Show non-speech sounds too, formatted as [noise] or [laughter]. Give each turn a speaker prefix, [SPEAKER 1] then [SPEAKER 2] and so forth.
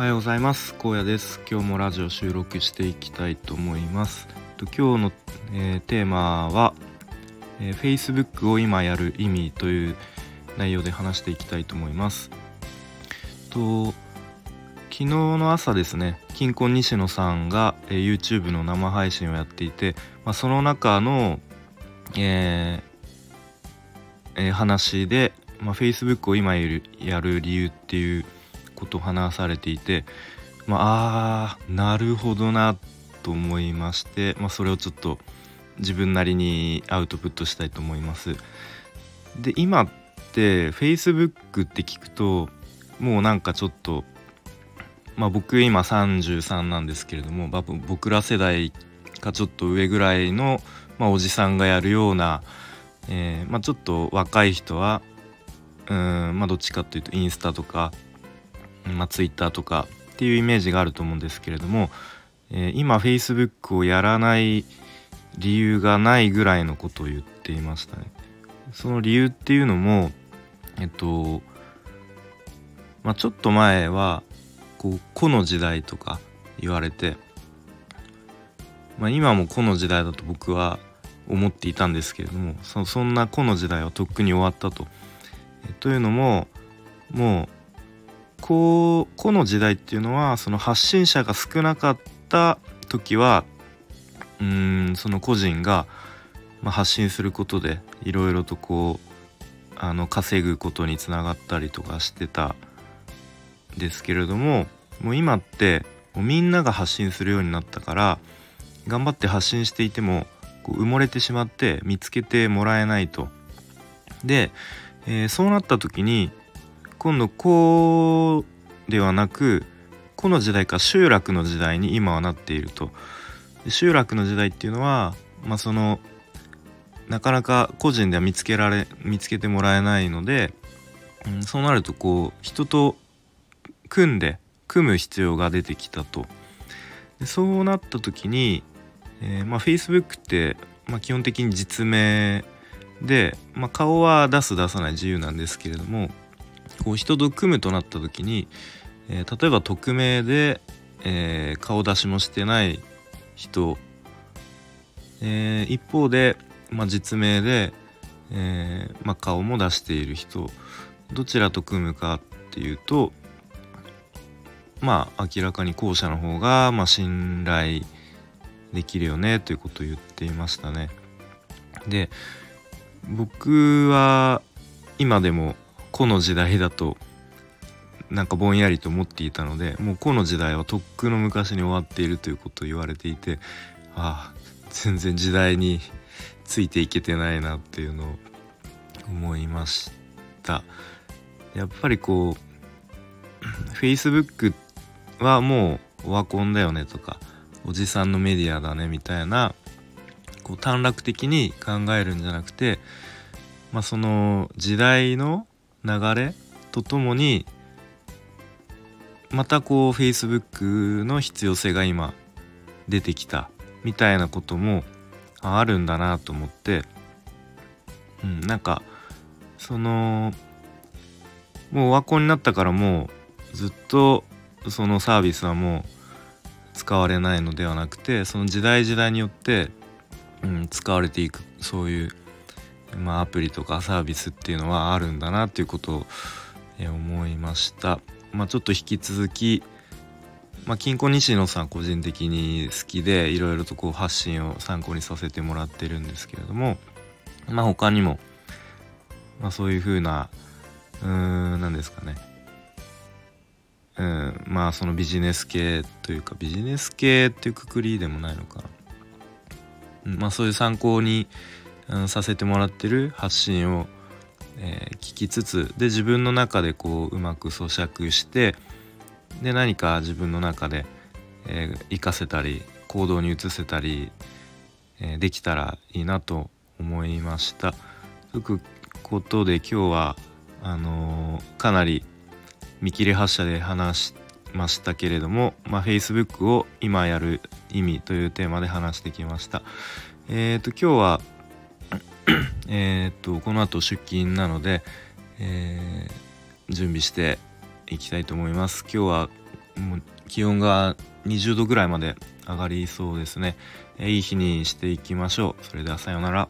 [SPEAKER 1] はようございます。高野です。今日もラジオ収録していきたいと思います。と今日の、えー、テーマは、えー、Facebook を今やる意味という内容で話していきたいと思います。と昨日の朝ですね金婚西野さんが、えー、YouTube の生配信をやっていて、まあ、その中の、えーえー、話で、まあ、Facebook を今やるやる理由っていうことを話されていて、まあ、あなるほどなと思いまして、まあ、それをちょっと自分なりにアウトプットしたいと思います。で今って Facebook って聞くともうなんかちょっとまあ僕今33なんですけれども、まあ、僕ら世代かちょっと上ぐらいの、まあ、おじさんがやるような、えーまあ、ちょっと若い人はうんまあどっちかっていうとインスタとかまあ、Twitter とかっていうイメージがあると思うんですけれども、えー、今 Facebook をやらない理由がないぐらいのことを言っていましたね。その理由っていうのもえっとまあちょっと前はこう個の時代とか言われて、まあ、今も個の時代だと僕は思っていたんですけれどもそそんな個の時代はとっくに終わったと。えというのももうこうこの時代っていうのはその発信者が少なかった時はうんその個人が、まあ、発信することでいろいろとこうあの稼ぐことにつながったりとかしてたですけれどももう今ってもうみんなが発信するようになったから頑張って発信していてもこう埋もれてしまって見つけてもらえないと。で、えー、そうなった時に今度こうではなくこの時代か集落の時代に今はなっていると集落の時代っていうのはまあそのなかなか個人では見つけられ見つけてもらえないので、うん、そうなるとこう人と組んで組む必要が出てきたとでそうなった時に、えー、まあ Facebook って、まあ、基本的に実名で、まあ、顔は出す出さない自由なんですけれどもこう人と組むとなった時に、えー、例えば匿名で、えー、顔出しもしてない人、えー、一方で、まあ、実名で、えまあ、顔も出している人どちらと組むかっていうとまあ明らかに後者の方が、まあ、信頼できるよねということを言っていましたね。で僕は今でも個の時代だとなんかぼんやりと思っていたのでもう個の時代はとっくの昔に終わっているということを言われていてああ全然時代についていけてないなっていうのを思いました。やっぱりこう [clears throat] Facebook はもうオワコンだよねとかおじさんのメディアだねみたいなこう短絡的に考えるんじゃなくてまあその時代の流れとともにまたこう Facebook の必要性が今出てきたみたいなこともあるんだなと思って、うん、なんかそのもうオワコンになったからもうずっとそのサービスはもう使われないのではなくてその時代時代によって、うん、使われていくそういうまあ、アプリとかサービスっていうのはあるんだなっていうことを、え思いました。まあ、ちょっと引き続き、まあ、金庫西野さん個人的に好きでいろいろとこう発信を参考にさせてもらってるんですけれども、まあ、他にも、まあ、そういうふうなうーん何ですかねうん、まあそのビジネス系というかビジネス系っていうくくりでもないのかな、まあそういう参考に、させてもらってる発信を、えー、聞きつつで自分の中でこううまく咀嚼してで何か自分の中で、えー、活かせたり行動に移せたり、えー、できたらいいなと思いました。ということで今日はあのー、かなり見切り発車で話しましたけれども、まあ、Facebook を今やる意味というテーマで話してきました。えっ、ー、と今日は [clears throat] えっとこの後出勤なので、えー、準備していきたいと思います。今日はもう気温が20度ぐらいまで上がりそうですね、えいい日にしていきましょう。それではさようなら。